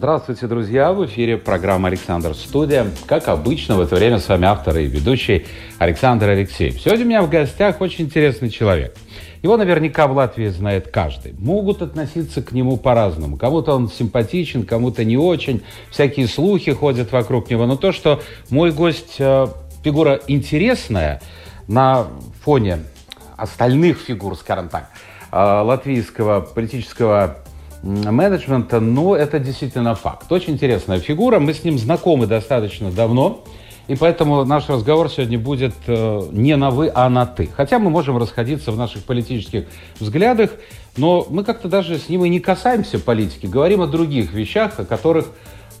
Здравствуйте, друзья! В эфире программа «Александр Студия». Как обычно, в это время с вами автор и ведущий Александр Алексеев. Сегодня у меня в гостях очень интересный человек. Его наверняка в Латвии знает каждый. Могут относиться к нему по-разному. Кому-то он симпатичен, кому-то не очень. Всякие слухи ходят вокруг него. Но то, что мой гость э, фигура интересная на фоне остальных фигур, скажем так, э, латвийского политического менеджмента, но это действительно факт. Очень интересная фигура, мы с ним знакомы достаточно давно, и поэтому наш разговор сегодня будет э, не на «вы», а на «ты». Хотя мы можем расходиться в наших политических взглядах, но мы как-то даже с ним и не касаемся политики, говорим о других вещах, о которых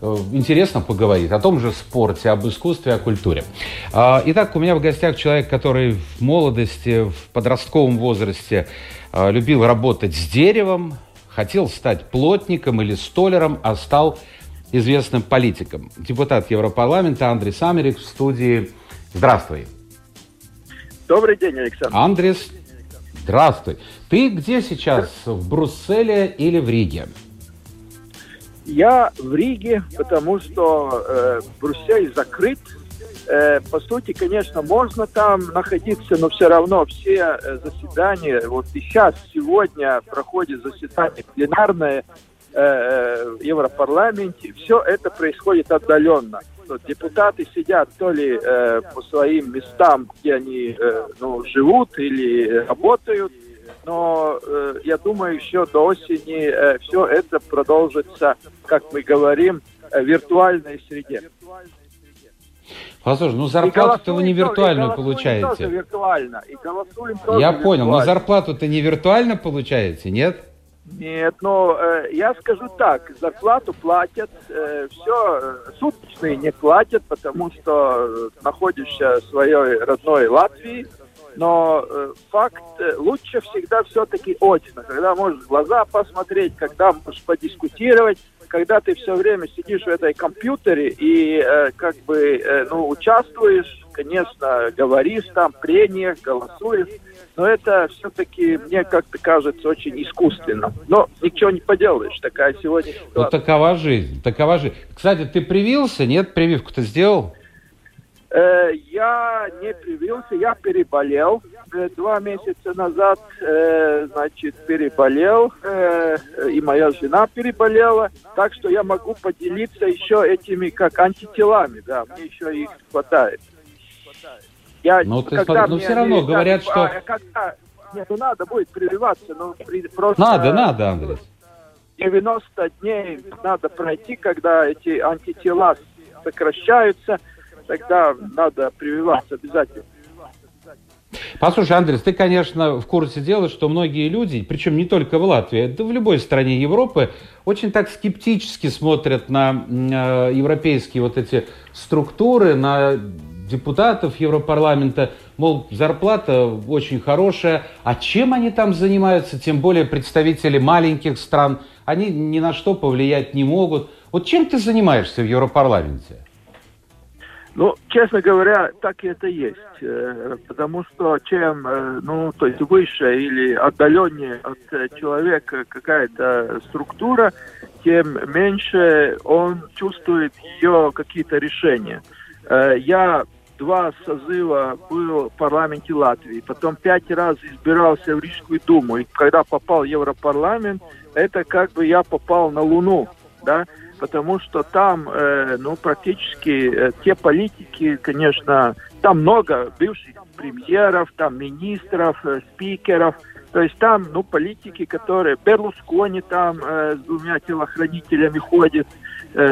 э, интересно поговорить, о том же спорте, об искусстве, о культуре. Э, итак, у меня в гостях человек, который в молодости, в подростковом возрасте э, любил работать с деревом, хотел стать плотником или столером, а стал известным политиком. Депутат Европарламента Андрей Самерик в студии. Здравствуй. Добрый день, Александр. Андрес, здравствуй. Ты где сейчас? В Брюсселе или в Риге? Я в Риге, потому что э, Брюссель закрыт Э, по сути, конечно, можно там находиться, но все равно все э, заседания, вот и сейчас, сегодня проходит заседание пленарное э, в Европарламенте, все это происходит отдаленно. Депутаты сидят то ли по своим местам, где они ну, живут или работают, но э, я думаю, еще до осени э, все это продолжится, как мы говорим, в виртуальной среде. Послушай, ну зарплату-то вы не виртуальную получаете. Тоже виртуально. И тоже Я виртуально. понял, но зарплату-то не виртуально получаете, нет? Нет, но э, я скажу так, зарплату платят, э, все, э, суточные не платят, потому что э, находишься в своей родной Латвии, но э, факт э, лучше всегда все-таки очно, когда можешь в глаза посмотреть, когда можешь подискутировать, когда ты все время сидишь в этой компьютере и э, как бы э, ну, участвуешь, конечно, говоришь там, прениях, голосуешь, но это все-таки, мне как-то кажется, очень искусственно. Но ничего не поделаешь, такая сегодня ситуация. Ну, такова жизнь, такова жизнь. Кстати, ты привился, нет? Прививку-то сделал? Э, я не привился, я переболел. Э, два месяца назад, э, значит, переболел, и моя жена переболела. Так что я могу поделиться еще этими, как антителами, да, мне еще их хватает. Я, ну, ты когда смотри, ну все равно говорят, что... А, когда, нет, ну надо будет прививаться, но при, просто... Надо, надо, Андрей. 90 дней надо пройти, когда эти антитела сокращаются – тогда надо прививаться обязательно. Послушай, Андрес, ты, конечно, в курсе дела, что многие люди, причем не только в Латвии, да в любой стране Европы, очень так скептически смотрят на э, европейские вот эти структуры, на депутатов Европарламента, мол, зарплата очень хорошая, а чем они там занимаются, тем более представители маленьких стран, они ни на что повлиять не могут. Вот чем ты занимаешься в Европарламенте? Ну, честно говоря, так и это есть. Э, потому что чем, э, ну, то есть выше или отдаленнее от э, человека какая-то структура, тем меньше он чувствует ее какие-то решения. Я два созыва был в парламенте Латвии, потом пять раз избирался в Рижскую думу. И когда попал в Европарламент, это как бы я попал на Луну, да, потому что там, э, ну, практически э, те политики, конечно, там много бывших премьеров, там министров, э, спикеров, то есть там, ну, политики, которые, Берлускони там э, с двумя телохранителями ходит,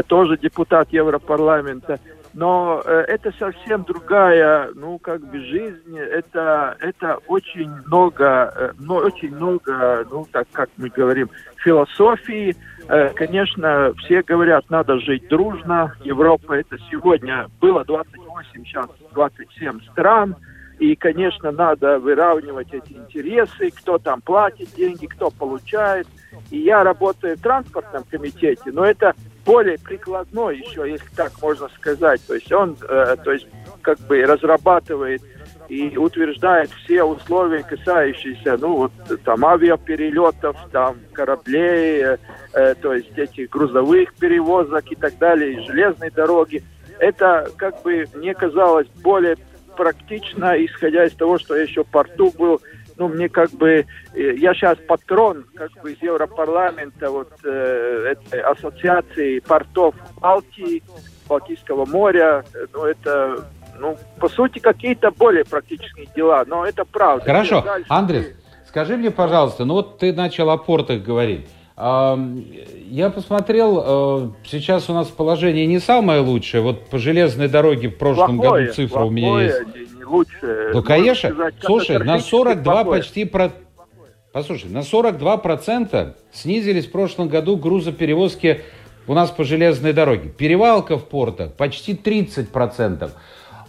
тоже депутат Европарламента, но э, это совсем другая, ну, как бы жизнь, это, это очень много, э, но очень много, ну, так как мы говорим, философии, Э, конечно, все говорят, надо жить дружно. Европа это сегодня было 28, сейчас 27 стран. И, конечно, надо выравнивать эти интересы, кто там платит деньги, кто получает. И я работаю в транспортном комитете, но это более прикладной еще, если так можно сказать. То есть он, э, то есть как бы разрабатывает и утверждает все условия, касающиеся, ну, вот, там, авиаперелетов, там, кораблей, э, э, то есть этих грузовых перевозок и так далее, и железной дороги. Это, как бы, мне казалось более практично, исходя из того, что я еще в порту был, ну, мне как бы, э, я сейчас патрон, как бы, из Европарламента, вот, э, этой ассоциации портов Балтии, Балтийского моря, ну, это ну, по сути, какие-то более практические дела, но это правда. Хорошо. Дальше... Андрей, скажи мне, пожалуйста, ну вот ты начал о портах говорить. Я посмотрел, э, сейчас у нас положение не самое лучшее. Вот по железной дороге в прошлом плохое, году цифра у меня есть. Лучше. Ну, конечно. Сказать, Слушай, на 42 плохое. почти про... Послушай, на 42 процента снизились в прошлом году грузоперевозки у нас по железной дороге. Перевалка в портах почти 30 процентов.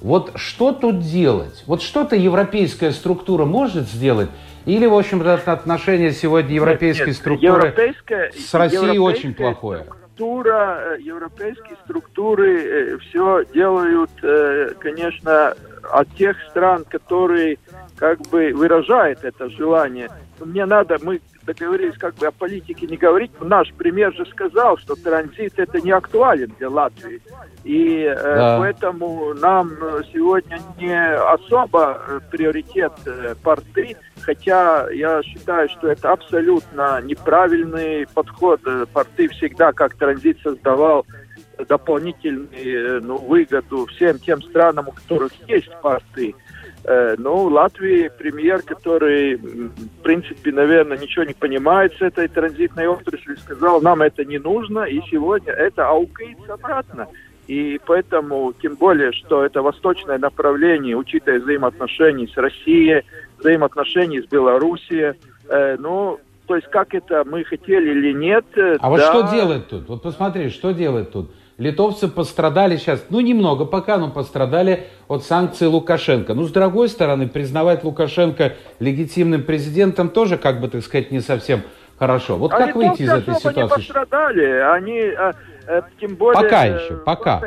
Вот что тут делать? Вот что-то европейская структура может сделать? Или, в общем-то, отношение сегодня европейской нет, нет, структуры европейская, с Россией очень плохое? Структура, э, европейские структуры э, все делают, э, конечно, от тех стран, которые как бы выражают это желание. Мне надо, мы договорились как бы о политике не говорить. Наш пример же сказал, что транзит это не актуален для Латвии. И э, да. поэтому нам сегодня не особо э, приоритет э, порты, хотя я считаю, что это абсолютно неправильный подход. Порты всегда как транзит создавал дополнительную ну, выгоду всем тем странам, у которых есть порты. Э, ну, Латвии премьер, который, в принципе, наверное, ничего не понимает с этой транзитной отраслью, сказал, нам это не нужно, и сегодня это аукается обратно. И поэтому, тем более, что это восточное направление, учитывая взаимоотношения с Россией, взаимоотношения с Белоруссией, э, ну, то есть как это мы хотели или нет. Э, а да. вот что делать тут? Вот посмотри, что делать тут? Литовцы пострадали сейчас, ну немного пока, но пострадали от санкций Лукашенко. Ну, с другой стороны, признавать Лукашенко легитимным президентом тоже, как бы так сказать, не совсем хорошо. Вот а как выйти из этой ситуации? Они пострадали, они, а, а, тем более... Пока еще, пока.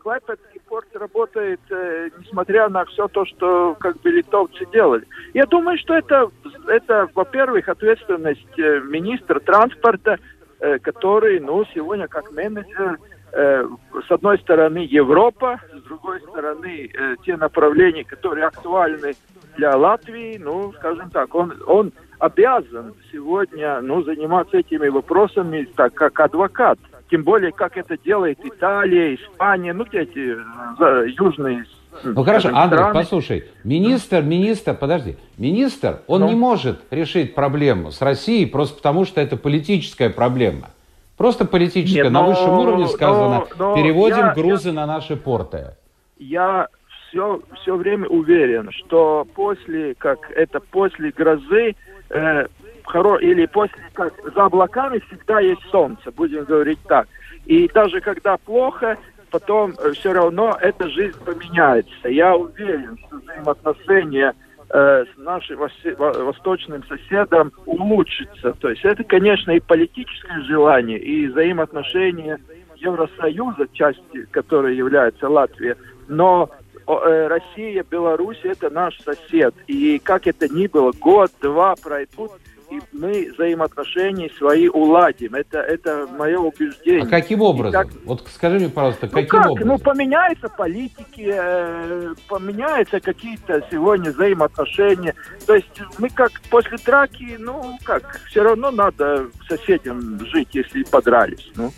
Клайпецкий, порт работает, э, несмотря на все то, что как бы литовцы делали. Я думаю, что это, это во-первых, ответственность э, министра транспорта, э, который, ну, сегодня как менеджер Э, с одной стороны Европа, с другой стороны э, те направления, которые актуальны для Латвии, ну, скажем так, он, он обязан сегодня ну, заниматься этими вопросами так, как адвокат. Тем более, как это делает Италия, Испания, ну, эти э, южные ну хорошо, Андрей, послушай, министр, министр, подожди, министр, он ну? не может решить проблему с Россией просто потому, что это политическая проблема. Просто политическое, Нет, но, на высшем уровне сказано, но, но переводим я, грузы я, на наши порты. Я все, все время уверен, что после, как это после грозы, э, хоро, или после, как за облаками всегда есть солнце, будем говорить так. И даже когда плохо, потом э, все равно эта жизнь поменяется. Я уверен, что взаимоотношения Э, с нашим восточным соседом улучшится. То есть это, конечно, и политическое желание, и взаимоотношения Евросоюза, части которой является Латвия, но э, Россия, Беларусь – это наш сосед. И как это ни было, год-два пройдут, и мы взаимоотношения свои уладим. Это, это мое убеждение. А каким образом? Как... Вот скажи мне, пожалуйста, ну каким как? образом? Ну, поменяются политики, э, поменяются какие-то сегодня взаимоотношения. То есть мы как после драки, ну, как, все равно надо соседям жить, если подрались, ну.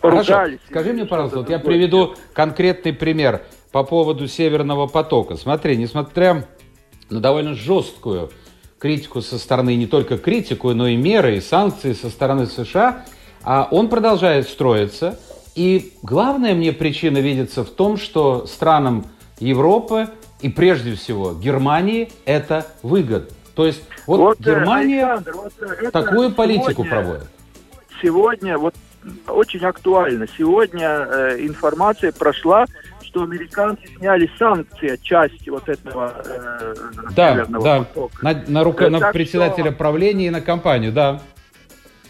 Хорошо. Скажи мне, пожалуйста, вот я приведу конкретный пример по поводу Северного потока. Смотри, несмотря на довольно жесткую критику со стороны, не только критику, но и меры, и санкции со стороны США, а он продолжает строиться. И главная мне причина видится в том, что странам Европы и прежде всего Германии это выгодно. То есть вот, вот э, Германия вот, э, такую политику сегодня, проводит. Сегодня вот очень актуально. Сегодня э, информация прошла, что американцы сняли санкции от части вот этого э, да, да. потока. На, на, рука, на председателя что... правления и на компанию, да.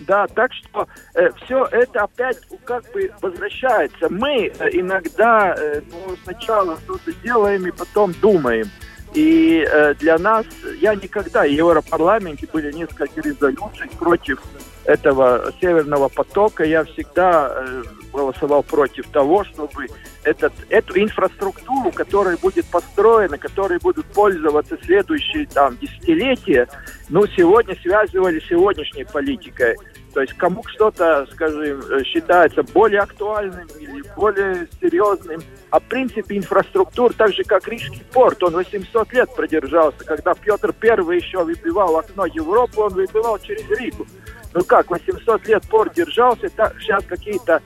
Да, так что э, все это опять как бы возвращается. Мы э, иногда э, ну, сначала что-то делаем и потом думаем. И э, для нас, я никогда, в Европарламенте были несколько резолюций против этого Северного потока. Я всегда э, голосовал против того, чтобы этот, эту инфраструктуру, которая будет построена, которой будут пользоваться следующие там, десятилетия, ну, сегодня связывали сегодняшней политикой. То есть кому что-то, скажем, считается более актуальным или более серьезным. А в принципе инфраструктура, так же как Рижский порт, он 800 лет продержался. Когда Петр I еще выбивал окно Европы, он выбивал через Ригу. Ну как, 800 лет порт держался, так, сейчас какие-то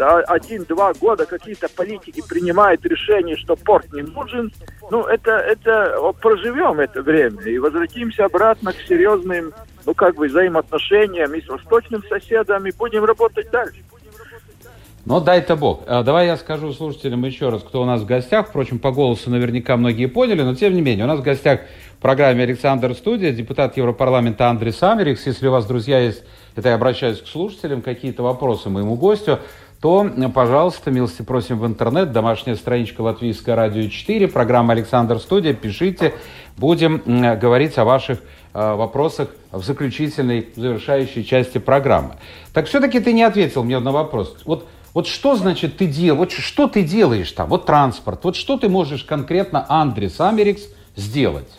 один-два года какие-то политики принимают решение, что порт не нужен, ну, это, это проживем это время и возвратимся обратно к серьезным, ну, как бы, взаимоотношениям и с восточным соседом, и будем работать дальше. Ну, дай-то бог. А, давай я скажу слушателям еще раз, кто у нас в гостях. Впрочем, по голосу наверняка многие поняли, но тем не менее. У нас в гостях в программе «Александр Студия» депутат Европарламента Андрей Самерикс. Если у вас, друзья, есть, это я обращаюсь к слушателям, какие-то вопросы моему гостю, то, пожалуйста, милости просим в интернет, домашняя страничка Латвийское радио 4, программа «Александр Студия», пишите, будем говорить о ваших э, вопросах в заключительной, завершающей части программы. Так все-таки ты не ответил мне на вопрос. Вот, вот что значит ты делаешь, вот что ты делаешь там, вот транспорт, вот что ты можешь конкретно, Андрес Америкс, сделать?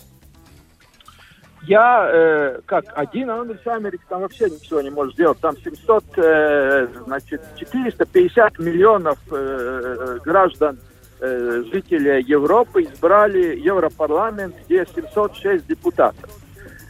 Я, э, как один Андрес Америкс, там вообще ничего не может сделать. Там 700, э, значит, 450 миллионов э, граждан, э, жителей Европы избрали Европарламент, где 706 депутатов.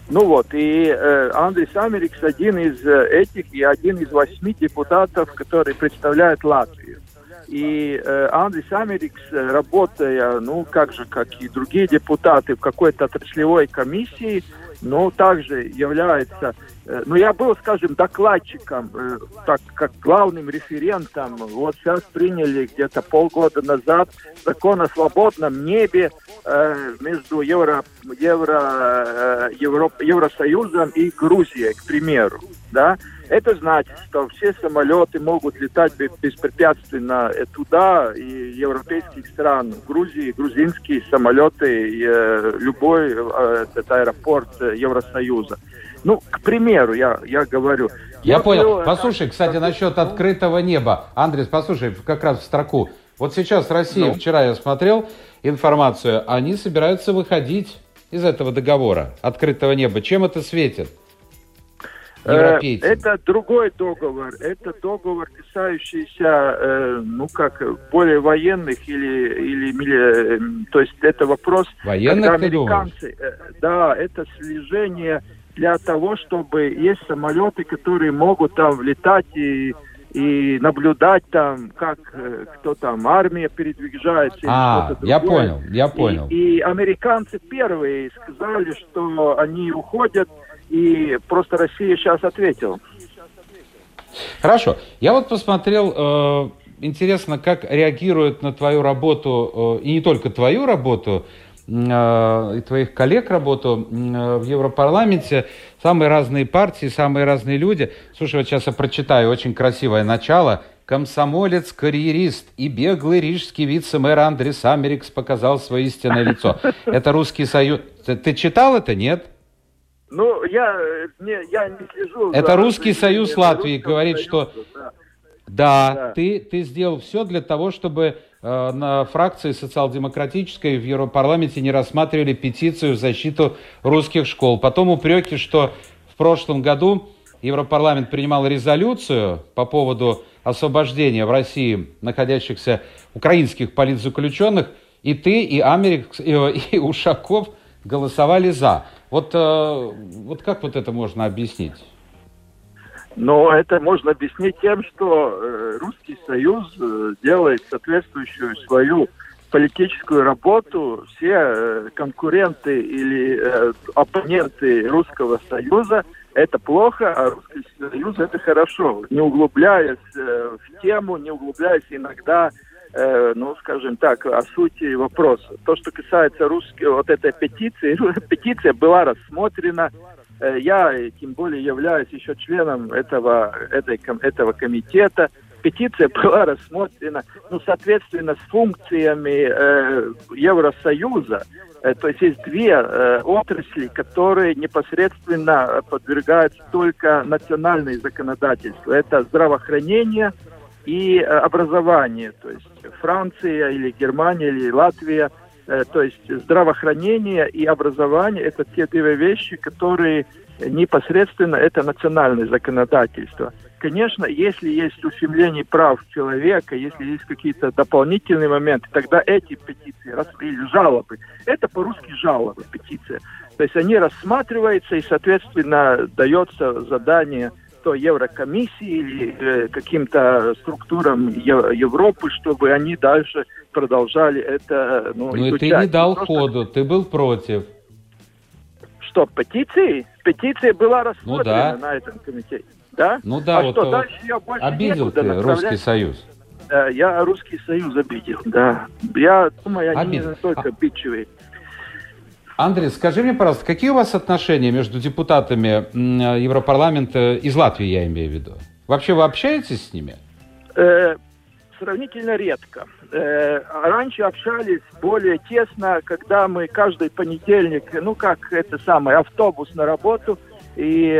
Ну вот, и э, Андрес Америкс один из э, этих и один из восьми депутатов, которые представляют Латвию. И э, Андрес Америкс, э, работая, ну, как же, как и другие депутаты в какой-то отраслевой комиссии, но также является, э, ну я был, скажем, докладчиком, э, так как главным референтом. Вот сейчас приняли где-то полгода назад закон о свободном небе э, между Евро, Евро, Евро, Евросоюзом и Грузией, к примеру, да. Это значит, что все самолеты могут летать беспрепятственно туда, и европейских стран, Грузии, грузинские самолеты, э, любой э, этот аэропорт Евросоюза. Ну, к примеру, я, я говорю. Я понял. Послушай, кстати, насчет открытого неба. Андрес, послушай, как раз в строку. Вот сейчас Россия, ну. вчера я смотрел информацию, они собираются выходить из этого договора открытого неба. Чем это светит? Европейцам? Это другой договор. Это договор, касающийся, э, ну как, более военных или, или, или э, то есть это вопрос, военных когда американцы, э, да, это слежение для того, чтобы есть самолеты, которые могут там летать и и наблюдать там, как кто там, армия передвигается. А, я понял, я понял. И, и американцы первые сказали, что они уходят и просто Россия сейчас ответила. Хорошо. Я вот посмотрел, э, интересно, как реагируют на твою работу, э, и не только твою работу, э, и твоих коллег работу в Европарламенте, самые разные партии, самые разные люди. Слушай, вот сейчас я прочитаю очень красивое начало. Комсомолец, карьерист и беглый рижский вице-мэр Андрес Америкс показал свое истинное лицо. Это русский союз. Ты читал это, нет? Ну, я не, я не слежу. Это за Русский Союз Латвии говорит, Союза, что да, да, да. Ты, ты сделал все для того, чтобы э, на фракции социал-демократической в Европарламенте не рассматривали петицию в защиту русских школ. Потом упреки, что в прошлом году Европарламент принимал резолюцию по поводу освобождения в России находящихся украинских политзаключенных, и ты, и Америк, и, и Ушаков голосовали за. Вот, э, вот как вот это можно объяснить? Но это можно объяснить тем, что э, Русский Союз э, делает соответствующую свою политическую работу. Все конкуренты или оппоненты Русского Союза это плохо, а Русский Союз это хорошо. Не углубляясь в тему, не углубляясь иногда, э, ну, скажем так, о сути вопроса. То, что касается русской, вот этой петиции, петиция была рассмотрена. Э, я, тем более, являюсь еще членом этого, этой, этого комитета петиция была рассмотрена, ну, соответственно, с функциями э, Евросоюза. Э, то есть есть две э, отрасли, которые непосредственно подвергаются только национальной законодательству. Это здравоохранение и э, образование. То есть Франция или Германия или Латвия. Э, то есть здравоохранение и образование – это те две вещи, которые непосредственно это национальное законодательство – конечно, если есть ущемление прав человека, если есть какие-то дополнительные моменты, тогда эти петиции или жалобы, это по-русски жалобы, петиция. То есть они рассматриваются и, соответственно, дается задание то Еврокомиссии или э, каким-то структурам Европы, чтобы они дальше продолжали это ну, Ну и ты не дал Просто... ходу, ты был против. Что, петиции? Петиция была рассмотрена ну, да. на этом комитете. Да? Ну да, а вот, что, дальше я больше обидел ты Русский Союз. Да, я Русский Союз обидел, да. Я думаю, они не только обидчивые. Андрей, скажи мне, пожалуйста, какие у вас отношения между депутатами Европарламента из Латвии, я имею в виду? Вообще вы общаетесь с ними? Э, сравнительно редко. Э, раньше общались более тесно, когда мы каждый понедельник, ну как это самое, автобус на работу – и,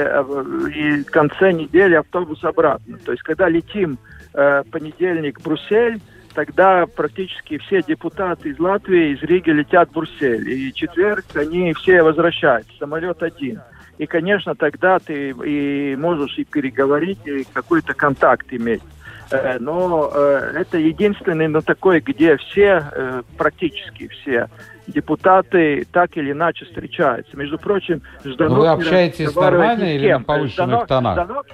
и в конце недели автобус обратно. То есть, когда летим э, понедельник Брюссель, тогда практически все депутаты из Латвии, из Риги летят в Брюссель. И четверг они все возвращаются, самолет один. И, конечно, тогда ты и можешь и переговорить, и какой-то контакт иметь. Э, но э, это единственный, но такой, где все, э, практически все депутаты так или иначе встречаются. Между прочим, Жданов Вы общаетесь нормально или на повышенных Жданов, тонах? Жданов,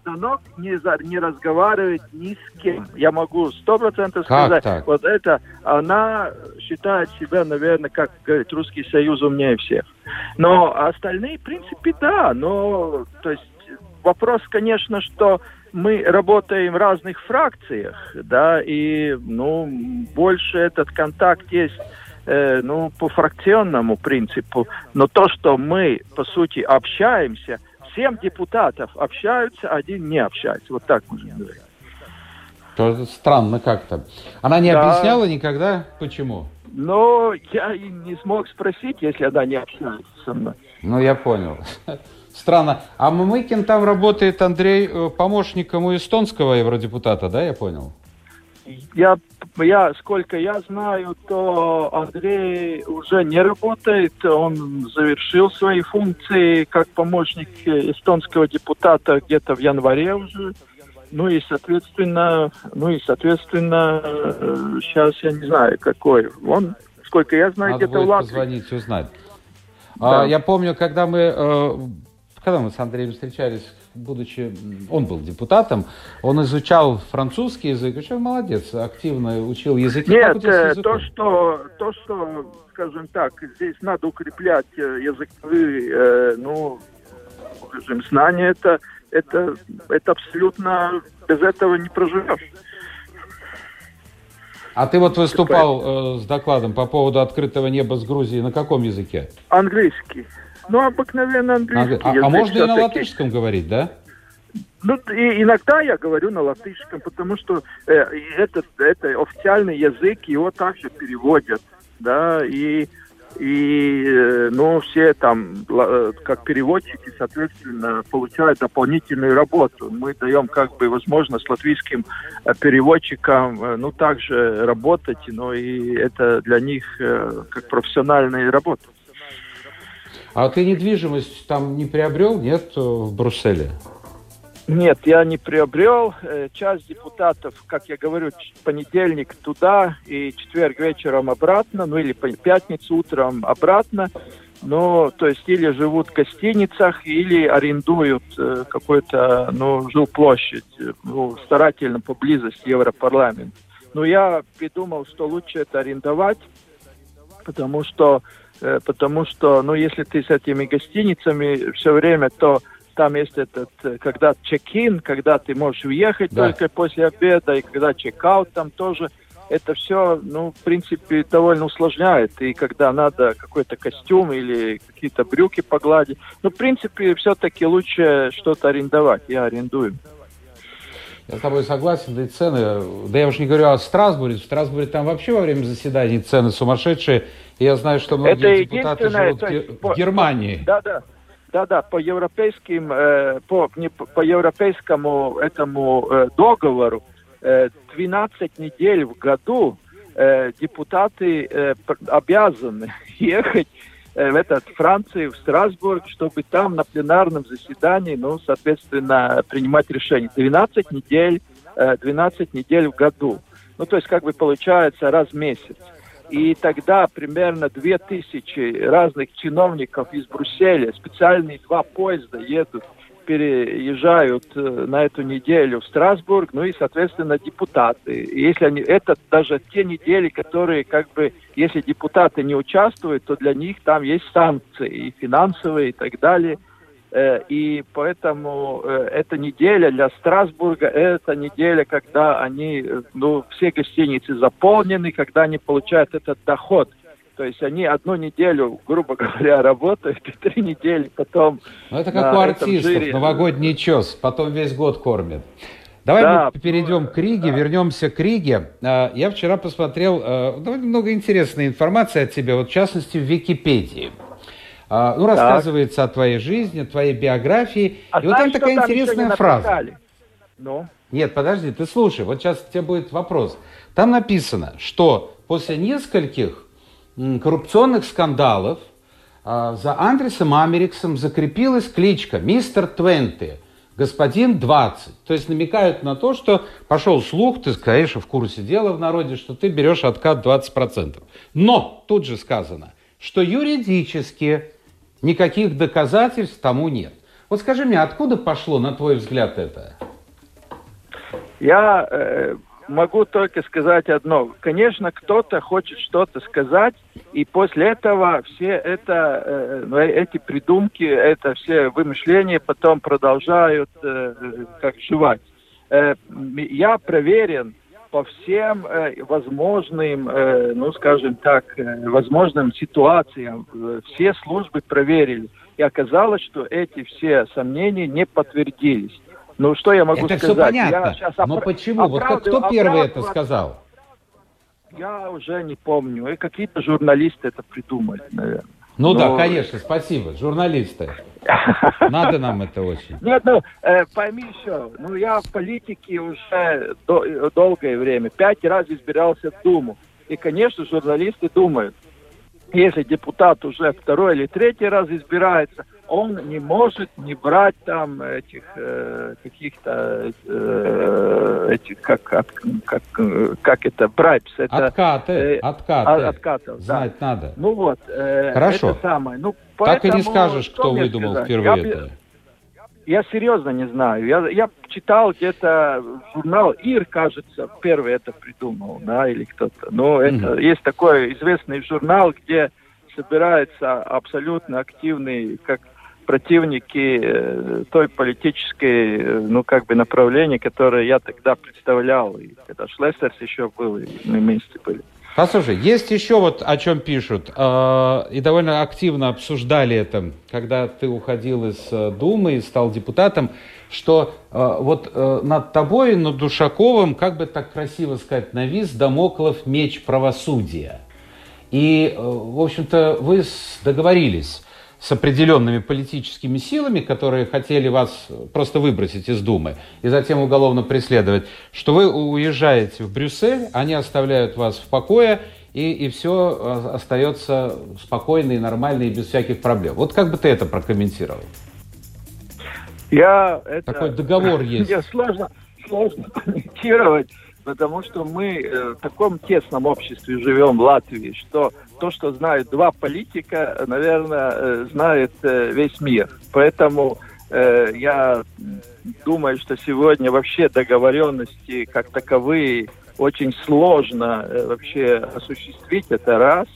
Жданов не, за, не разговаривает ни с кем. Я могу сто процентов сказать. Так? Вот это, она считает себя, наверное, как говорит Русский Союз умнее всех. Но остальные, в принципе, да. Но, то есть, вопрос, конечно, что мы работаем в разных фракциях, да, и, ну, больше этот контакт есть э, ну, по фракционному принципу. Но то, что мы, по сути, общаемся, семь депутатов общаются, один не общается. Вот так можно говорить. То странно как-то. Она не да. объясняла никогда, почему? Но я и не смог спросить, если она не общается со мной. Ну, я понял. Странно. А Мамыкин там работает, Андрей, э, помощником у эстонского евродепутата, да, я понял? Я, я, сколько я знаю, то Андрей уже не работает. Он завершил свои функции как помощник эстонского депутата где-то в январе уже. Ну и, соответственно, ну и, соответственно, сейчас я не знаю, какой. Он, сколько я знаю, где-то в Латвии. позвонить, узнать. Да. А, я помню, когда мы, э, когда мы с Андреем встречались будучи, он был депутатом, он изучал французский язык, очень молодец, активно учил языки. Нет, э, то, что, то, что, скажем так, здесь надо укреплять э, языковые, э, ну, скажем, знания, это, это, это абсолютно, без этого не проживешь. А ты вот выступал э, с докладом по поводу открытого неба с Грузией на каком языке? Английский. Ну, обыкновенно английский. А, а, можно и на латышском говорить, да? Ну, и иногда я говорю на латышском, потому что э, это, это официальный язык, его также переводят, да, и, и э, ну, все там, э, как переводчики, соответственно, получают дополнительную работу. Мы даем как бы возможность латвийским э, переводчикам, э, ну, также работать, но и это для них э, как профессиональная работа. А ты недвижимость там не приобрел, нет, в Брюсселе? Нет, я не приобрел. Э, часть депутатов, как я говорю, понедельник туда и четверг вечером обратно, ну или пятницу утром обратно. Ну, то есть или живут в гостиницах, или арендуют э, какую-то, ну, жилплощадь, э, ну, старательно поблизости Европарламента. Но я придумал, что лучше это арендовать, потому что, э, потому что, ну, если ты с этими гостиницами все время, то там есть этот, когда чек-ин, когда ты можешь уехать да. только после обеда, и когда чек-аут там тоже это все, ну, в принципе, довольно усложняет. И когда надо какой-то костюм или какие-то брюки погладить, ну, в принципе, все-таки лучше что-то арендовать. Я арендую. Я с тобой согласен, да и цены, да я уж не говорю о Страсбурге, в Страсбурге там вообще во время заседаний цены сумасшедшие, и я знаю, что многие это депутаты живут есть, в Германии. Да, да, да, да, по европейским, э, по, не, по европейскому этому э, договору 12 э, недель в году э, депутаты э, обязаны ехать в этот Франции, в Страсбург, чтобы там на пленарном заседании, ну, соответственно, принимать решения. 12 недель, 12 недель в году. Ну, то есть, как бы получается, раз в месяц. И тогда примерно 2000 разных чиновников из Брюсселя, специальные два поезда едут переезжают э, на эту неделю в Страсбург, ну и, соответственно, депутаты. И если они, это даже те недели, которые, как бы, если депутаты не участвуют, то для них там есть санкции и финансовые и так далее. Э, и поэтому э, эта неделя для Страсбурга, это неделя, когда они, ну, все гостиницы заполнены, когда они получают этот доход – то есть они одну неделю, грубо говоря, работают, и три недели потом... Ну, это как у артистов, жире... новогодний чес, потом весь год кормят. Давай да, мы перейдем к Риге, да. вернемся к Риге. А, я вчера посмотрел, довольно много интересной информации от тебя, вот в частности в Википедии. А, ну, рассказывается так. о твоей жизни, о твоей биографии. А и вот там такая там интересная фраза. Ну? Нет, подожди, ты слушай, вот сейчас у тебя будет вопрос. Там написано, что после нескольких коррупционных скандалов а, за Андресом Америксом закрепилась кличка «Мистер Твенти», господин 20. То есть намекают на то, что пошел слух, ты, конечно, в курсе дела в народе, что ты берешь откат 20%. Но тут же сказано, что юридически никаких доказательств тому нет. Вот скажи мне, откуда пошло, на твой взгляд, это? Я э, могу только сказать одно. Конечно, кто-то хочет что-то сказать, и после этого все это, э, ну, эти придумки, это все вымышления потом продолжают э, как жевать. Э, я проверен по всем э, возможным, э, ну, скажем так, э, возможным ситуациям. Все службы проверили. И оказалось, что эти все сомнения не подтвердились. Ну, что я могу это сказать? Это все понятно. Я Но опра... почему? Вот как, кто первый это сказал? Я уже не помню. И какие-то журналисты это придумали, наверное. Ну Но... да, конечно, спасибо. Журналисты. Надо нам это очень. Нет, ну, э, пойми еще, ну я в политике уже до, долгое время, пять раз избирался в Думу. И, конечно, журналисты думают, если депутат уже второй или третий раз избирается, он не может не брать там этих э, каких-то э, этих как как как как это брайбс это откаты э, откаты. а, откатов знать да. надо. Ну вот э, хорошо. это самое. Ну так и не скажешь кто выдумал сказать? впервые я, это. я серьезно не знаю. Я я читал где-то журнал Ир кажется первый это придумал да или кто-то. Но mm-hmm. это есть такой известный журнал где собирается абсолютно активный как противники э, той политической, э, ну, как бы направления, которое я тогда представлял. И когда Шлессерс еще был, и мы вместе были. Послушай, есть еще вот о чем пишут, э, и довольно активно обсуждали это, когда ты уходил из Думы и стал депутатом, что вот над тобой, над Душаковым, как бы так красиво сказать, навис домоклов меч правосудия. И, в общем-то, вы договорились с определенными политическими силами, которые хотели вас просто выбросить из Думы и затем уголовно преследовать, что вы уезжаете в Брюссель, они оставляют вас в покое, и, и все а, остается спокойно и нормально, и без всяких проблем. Вот как бы ты это прокомментировал? Я это... Такой договор есть. Мне сложно, сложно комментировать потому что мы э, в таком тесном обществе живем в Латвии, что то, что знают два политика, наверное, э, знает э, весь мир. Поэтому я думаю, что сегодня вообще договоренности как таковые очень сложно вообще осуществить. Это раз.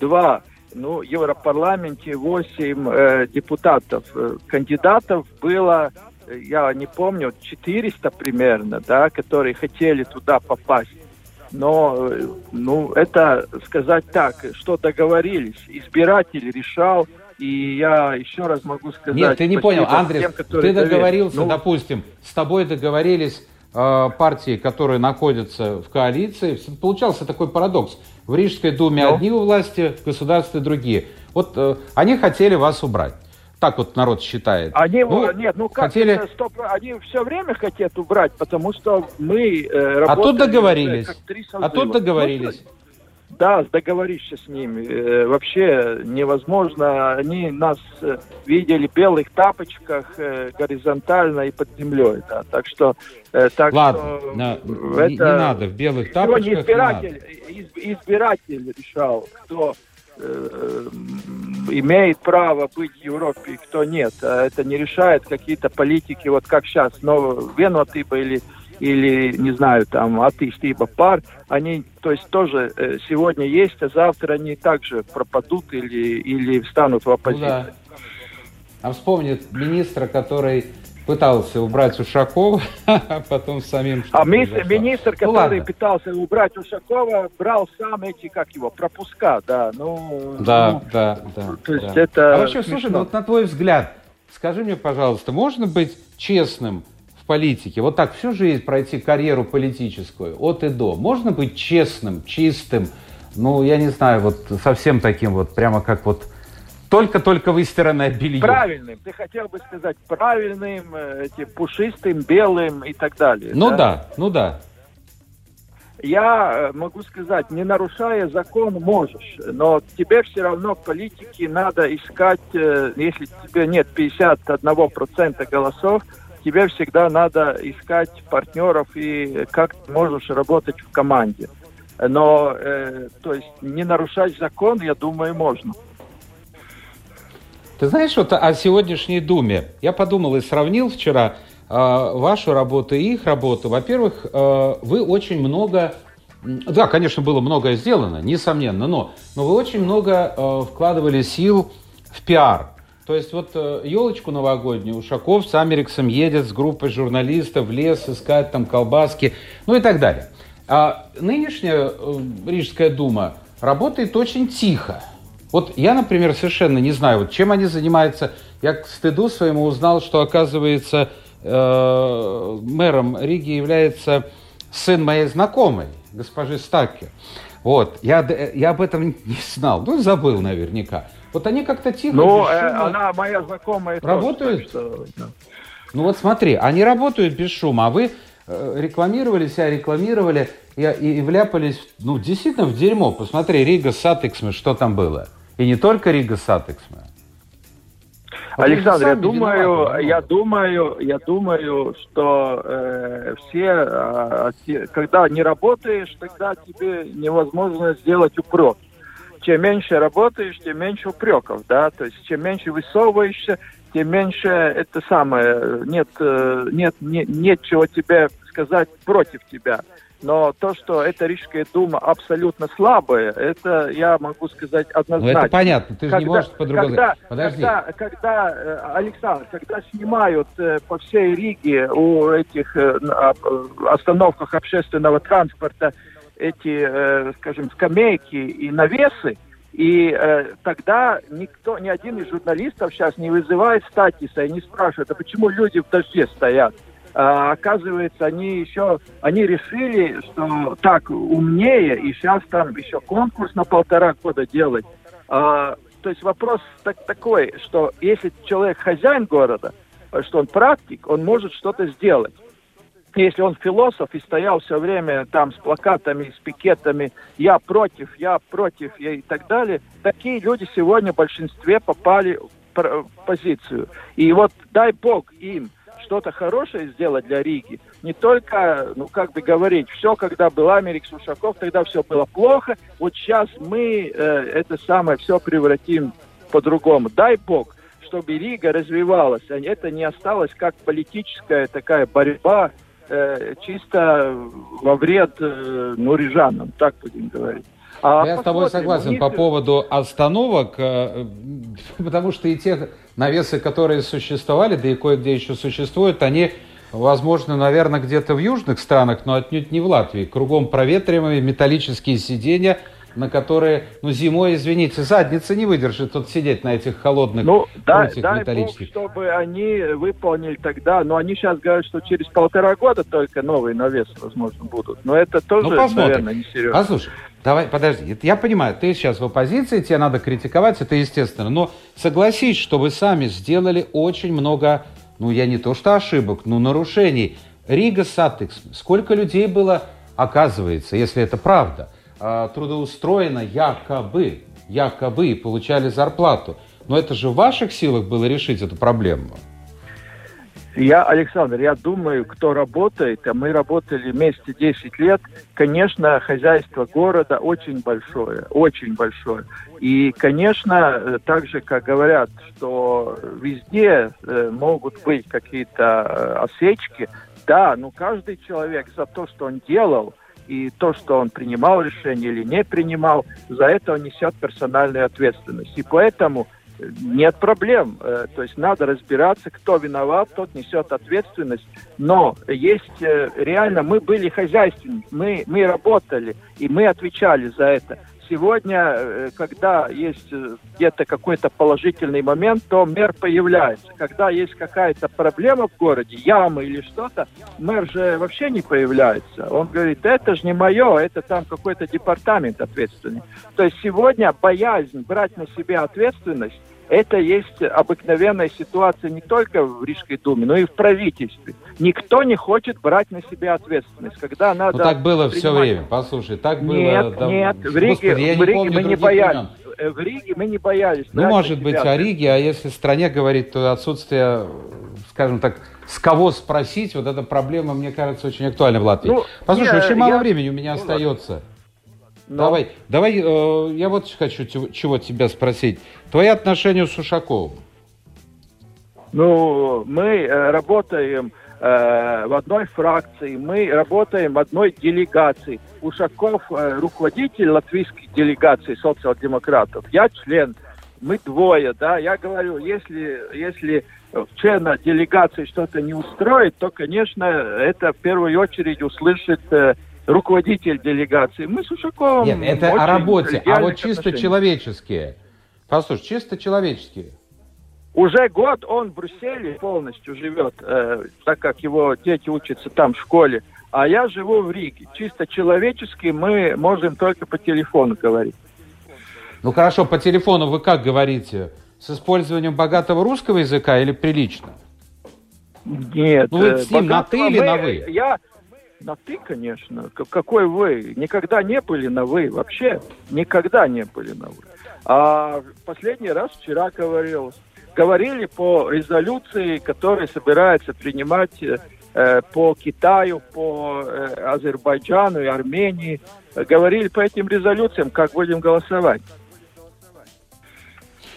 Два. ну, в Европарламенте 8 э, депутатов. Э, кандидатов было, я не помню, 400 примерно, да, которые хотели туда попасть. Но, э, ну, это сказать так, что договорились. Избиратель решал, и я еще раз могу сказать... Нет, ты не понял, Андрей, ты договорился, ну, допустим, с тобой договорились э, партии, которые находятся в коалиции. Получался такой парадокс. В Рижской думе ну? одни у власти, в государстве другие. Вот э, они хотели вас убрать. Так вот народ считает. Они, ну, нет, ну как хотели... это, они все время хотят убрать, потому что мы э, А тут договорились. А тут договорились. Ну, да, договоришься с ними. Э, вообще невозможно. Они нас э, видели в белых тапочках э, горизонтально и под землей. Да. Так что... Э, так Ладно, что, на, это... не, не надо, в белых тапочках не избиратель, из, избиратель решал, кто э, имеет право быть в Европе и кто нет. А это не решает какие-то политики, вот как сейчас, но Венотыба или или, не знаю, там, атеисты, либо пар, они, то есть, тоже э, сегодня есть, а завтра они также пропадут или, или встанут в оппозицию. Ну, да. А вспомнит министра, который пытался убрать Ушакова, а потом самим... А министр, министр ну, который ну, пытался убрать Ушакова, брал сам эти, как его, пропуска, да, ну... Да, ну, да, да. То есть да. это... А вообще, смешно. слушай, ну, вот на твой взгляд, скажи мне, пожалуйста, можно быть честным в политике, вот так всю жизнь пройти карьеру политическую, от и до, можно быть честным, чистым, ну, я не знаю, вот совсем таким вот, прямо как вот только-только выстиранное белье. Правильным, ты хотел бы сказать правильным, э, этим пушистым, белым и так далее. Ну да, да ну да. Я э, могу сказать, не нарушая закон, можешь, но тебе все равно в политике надо искать, э, если тебе нет 51% голосов, тебе всегда надо искать партнеров и как ты можешь работать в команде. Но, э, то есть, не нарушать закон, я думаю, можно. Ты знаешь, вот о сегодняшней Думе. Я подумал и сравнил вчера э, вашу работу и их работу. Во-первых, э, вы очень много... Да, конечно, было многое сделано, несомненно, но, но вы очень много э, вкладывали сил в пиар. То есть вот елочку новогоднюю Ушаков с Америксом едет с группой журналистов в лес искать там колбаски, ну и так далее. А нынешняя э, Рижская дума работает очень тихо. Вот я, например, совершенно не знаю, вот чем они занимаются. Я к стыду своему узнал, что, оказывается, э, мэром Риги является сын моей знакомой, госпожи Стакер. Вот, я, я об этом не знал, ну, забыл наверняка. Вот они как-то тихо... Ну, э, она моя знакомая. Работают? Тоже, что, да. Ну вот смотри, они работают без шума, а вы э, рекламировали себя, рекламировали и, и, и вляпались, ну, действительно, в дерьмо. Посмотри, Rīgas satiksme, что там было. И не только Rīgas satiksme. Вот Александр, я думаю, я думаю, я думаю, что э, все, э, когда не работаешь, тогда тебе невозможно сделать упрек чем меньше работаешь, тем меньше упреков, да, то есть чем меньше высовываешься, тем меньше это самое, нет, э, нет, нет, нет чего тебе сказать против тебя. Но то, что эта Рижская дума абсолютно слабая, это я могу сказать однозначно. Ну, это понятно, ты же не можешь по-другому когда, Подожди. Когда, когда, э, Александр, когда снимают э, по всей Риге у этих остановках общественного транспорта эти, э, скажем, скамейки и навесы, и э, тогда никто, ни один из журналистов сейчас не вызывает статиса и не спрашивает, а почему люди в дожде стоят. А, оказывается, они еще, они решили, что так умнее, и сейчас там еще конкурс на полтора года делать. А, то есть вопрос так, такой, что если человек хозяин города, что он практик, он может что-то сделать если он философ и стоял все время там с плакатами, с пикетами, я против, я против, и так далее, такие люди сегодня в большинстве попали в позицию. И вот дай бог им что-то хорошее сделать для Риги. Не только, ну, как бы говорить, все, когда был Америк Сушаков, тогда все было плохо. Вот сейчас мы э, это самое все превратим по-другому. Дай бог, чтобы Рига развивалась, а это не осталось как политическая такая борьба э, чисто во вред э, ну, рижанам, так будем говорить. А Я с тобой согласен них... по поводу остановок, э, потому что и те навесы, которые существовали, да и кое-где еще существуют, они возможно, наверное, где-то в южных странах, но отнюдь не в Латвии. Кругом проветриваемые металлические сиденья, на которые, ну, зимой, извините, задница не выдержит тут сидеть на этих холодных ну, дай, дай металлических. Бог, чтобы они выполнили тогда, но они сейчас говорят, что через полтора года только новые навесы, возможно, будут. Но это тоже, ну, наверное, не серьезно. Послушай, давай, подожди, я понимаю, ты сейчас в оппозиции, тебе надо критиковать, это естественно, но согласись, что вы сами сделали очень много ну я не то что ошибок, но нарушений. Рига Саттекс, сколько людей было, оказывается, если это правда, трудоустроено якобы, якобы и получали зарплату. Но это же в ваших силах было решить эту проблему. Я, Александр, я думаю, кто работает, а мы работали вместе 10 лет, конечно, хозяйство города очень большое, очень большое. И, конечно, э, так же, как говорят, что везде э, могут быть какие-то э, осечки, да, но каждый человек за то, что он делал, и то, что он принимал решение или не принимал, за это он несет персональную ответственность. И поэтому нет проблем. Э, то есть надо разбираться, кто виноват, тот несет ответственность. Но есть э, реально, мы были хозяйственники, мы, мы работали, и мы отвечали за это. Сегодня, э, когда есть где-то какой-то положительный момент, то мэр появляется. Когда есть какая-то проблема в городе, яма или что-то, мэр же вообще не появляется. Он говорит, это же не мое, это там какой-то департамент ответственный. То есть сегодня боязнь брать на себя ответственность это есть обыкновенная ситуация не только в Рижской думе, но и в правительстве. Никто не хочет брать на себя ответственность, когда надо... Ну так было принимать... все время, послушай, так было... Нет, да... нет, в Риге, Господи, в Риге мы не боялись. Времен. Э, в Риге мы не боялись. Ну, может быть, о Риге, а если стране говорить, то отсутствие, скажем так, с кого спросить, вот эта проблема, мне кажется, очень актуальна в Латвии. Ну, Послушай, я, очень мало я... времени у меня ну, остается. Ладно. Но... Давай, давай, э, я вот хочу чего тебя спросить. Твои отношения с Ушаковым? Ну, мы э, работаем э, в одной фракции, мы работаем в одной делегации. Ушаков э, руководитель латвийской делегации социал-демократов, я член, мы двое, да, я говорю, если, если члена делегации что-то не устроит, то, конечно, это в первую очередь услышит э, руководитель делегации. Мы с Ушаковым... Нет, это о работе, а вот чисто отношений. человеческие. Послушай, чисто человеческие. Уже год он в Брюсселе полностью живет, э, так как его дети учатся там в школе. А я живу в Риге. Чисто человечески мы можем только по телефону говорить. Ну хорошо, по телефону вы как говорите? С использованием богатого русского языка или прилично? Нет. Ну вы с ним на ты или на вы? Я, на ты, конечно. Какой вы? Никогда не были на вы. Вообще никогда не были на вы. А последний раз вчера говорил. Говорили по резолюции, которая собирается принимать э, по Китаю, по э, Азербайджану и Армении. Говорили по этим резолюциям, как будем голосовать.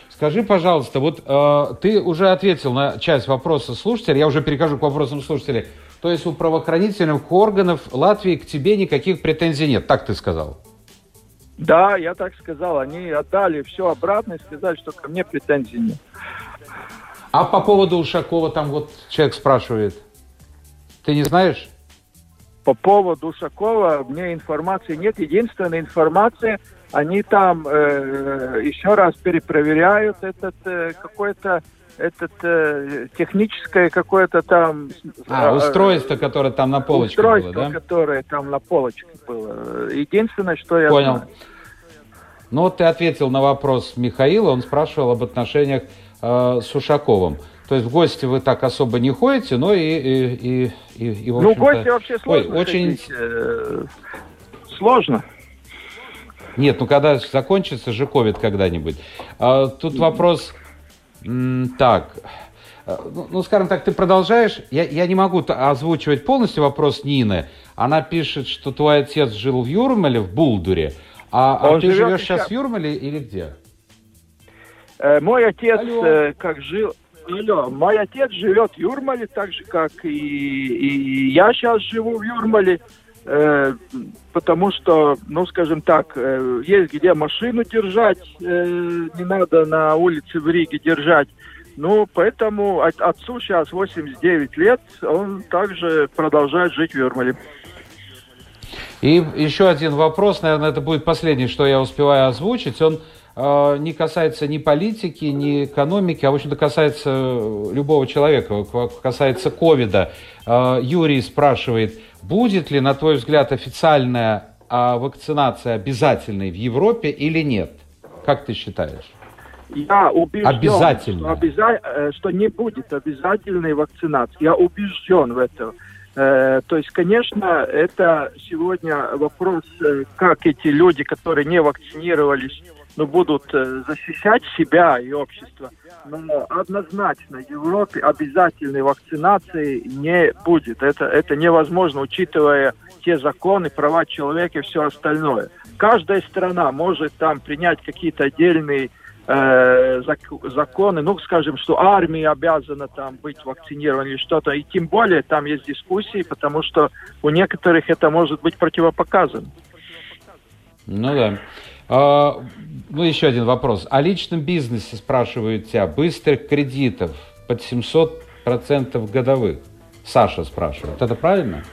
Скажи, пожалуйста, вот э, ты уже ответил на часть вопроса слушателя, я уже перехожу к вопросам слушателей. То есть у правоохранительных органов Латвии к тебе никаких претензий нет, так ты сказал? Да, я так сказал. Они отдали все обратно и сказали, что ко мне претензий нет. А по поводу Ушакова там вот человек спрашивает. Ты не знаешь? По поводу Ушакова мне информации нет. Единственная информация, они там э, еще раз перепроверяют этот э, какой-то этот э, техническое какое-то там... А, э, устройство, которое там на полочке устройство, было, да? которое там на полочке было. Единственное, что я Понял. знаю. Ну, вот ты ответил на вопрос Михаила, он спрашивал об отношениях э, с Ушаковым. То есть в гости вы так особо не ходите, но и... и, и, и, и в ну, гости вообще сложно Ой, очень... Э, сложно. Нет, ну когда закончится же ковид когда-нибудь. А, тут вопрос так, э, ну, ну, скажем так, ты продолжаешь. Я, я не могу озвучивать полностью вопрос Нины. Она пишет, что твой отец жил в Юрмале, в Булдуре. А, а ты живешь сейчас в Юрмале или где? Э, мой отец, э, как жил... алло, мой отец живет в Юрмале, так же, как и, и я сейчас живу в Юрмале, потому что, ну, скажем так, э, есть где машину держать, э, не надо на улице в Риге держать. Ну, поэтому от, отцу сейчас 89 лет, он также продолжает жить в Юрмале. И еще один вопрос, наверное, это будет последний, что я успеваю озвучить. Он э, не касается ни политики, ни экономики, а, в общем-то, касается любого человека, касается ковида. Э, Юрий спрашивает, будет ли, на твой взгляд, официальная э, вакцинация обязательной в Европе или нет? Как ты считаешь? Я убежден, Обязательно. Что, обяза... Э, что не будет обязательной вакцинации. Я убежден в этом. Э, то есть, конечно, это сегодня вопрос, э, как эти люди, которые не вакцинировались, ну, будут защищать себя и общество. Но однозначно в Европе обязательной вакцинации не будет. Это, это невозможно, учитывая те законы, права человека и все остальное. Каждая страна может там принять какие-то отдельные э, законы, ну, скажем, что армия обязана там быть вакцинирована или что-то, и тем более там есть дискуссии, потому что у некоторых это может быть противопоказано. Ну да. А, ну, еще один вопрос. О личном бизнесе спрашивают тебя. Быстрых кредитов под 700% годовых. Саша спрашивает. Это правильно?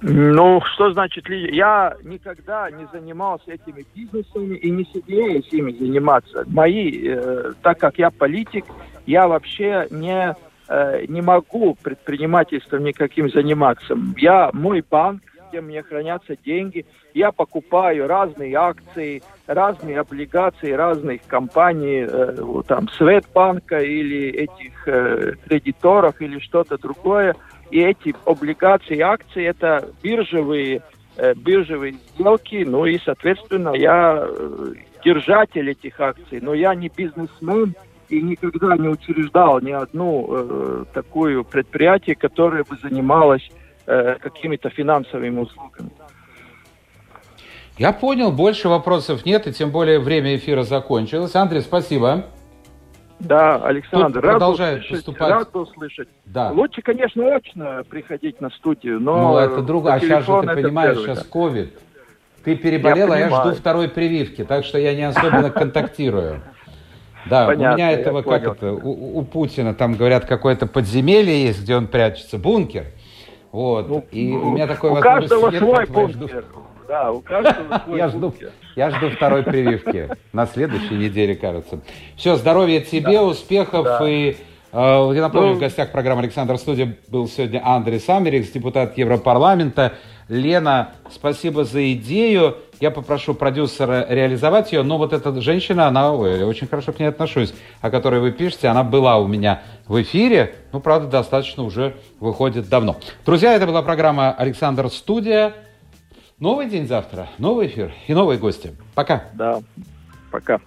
Ну, что значит ли? Я никогда не занимался этими бизнесами и не собираюсь ими заниматься. Мои, э, так как я политик, я вообще не э, не могу предпринимательством никаким заниматься. Я мой банк, где мне хранятся деньги, я покупаю разные акции, разные облигации разных компаний, э, там Светбанка или этих э, кредиторов или что-то другое. И эти облигации, акции это биржевые, э, биржевые сделки, ну и, соответственно, я э, держатель этих акций, но я не бизнесмен и никогда не учреждал ни одну э, такую предприятие, которое бы занималось э, какими-то финансовыми услугами. Я понял, больше вопросов нет, и тем более время эфира закончилось. Андрей, спасибо. Да, Александр, рад продолжает услышать, поступать. рад услышать. Да. Лучше, конечно, очно приходить на студию, но... Ну, это другое. А сейчас же, ты понимаешь, сейчас ковид. Ты переболел, я а я жду второй прививки, так что я не особенно контактирую. Да, Понятно, у меня этого, как это, у, у Путина там, говорят, какое-то подземелье есть, где он прячется, бункер. Вот. Ну, и у меня такой у каждого свой бункер. Да, у каждого свой я жду, я жду второй прививки на следующей неделе, кажется. Все, здоровья тебе, успехов и я напомню, ну, в гостях программы «Александр Студия» был сегодня Андрей Самерикс, депутат Европарламента. Лена, спасибо за идею. Я попрошу продюсера реализовать ее. Но вот эта женщина, она, ой, я очень хорошо к ней отношусь, о которой вы пишете, она была у меня в эфире. Ну, правда, достаточно уже выходит давно. Друзья, это была программа «Александр Студия». Новый день завтра, новый эфир и новые гости. Пока. Да, пока.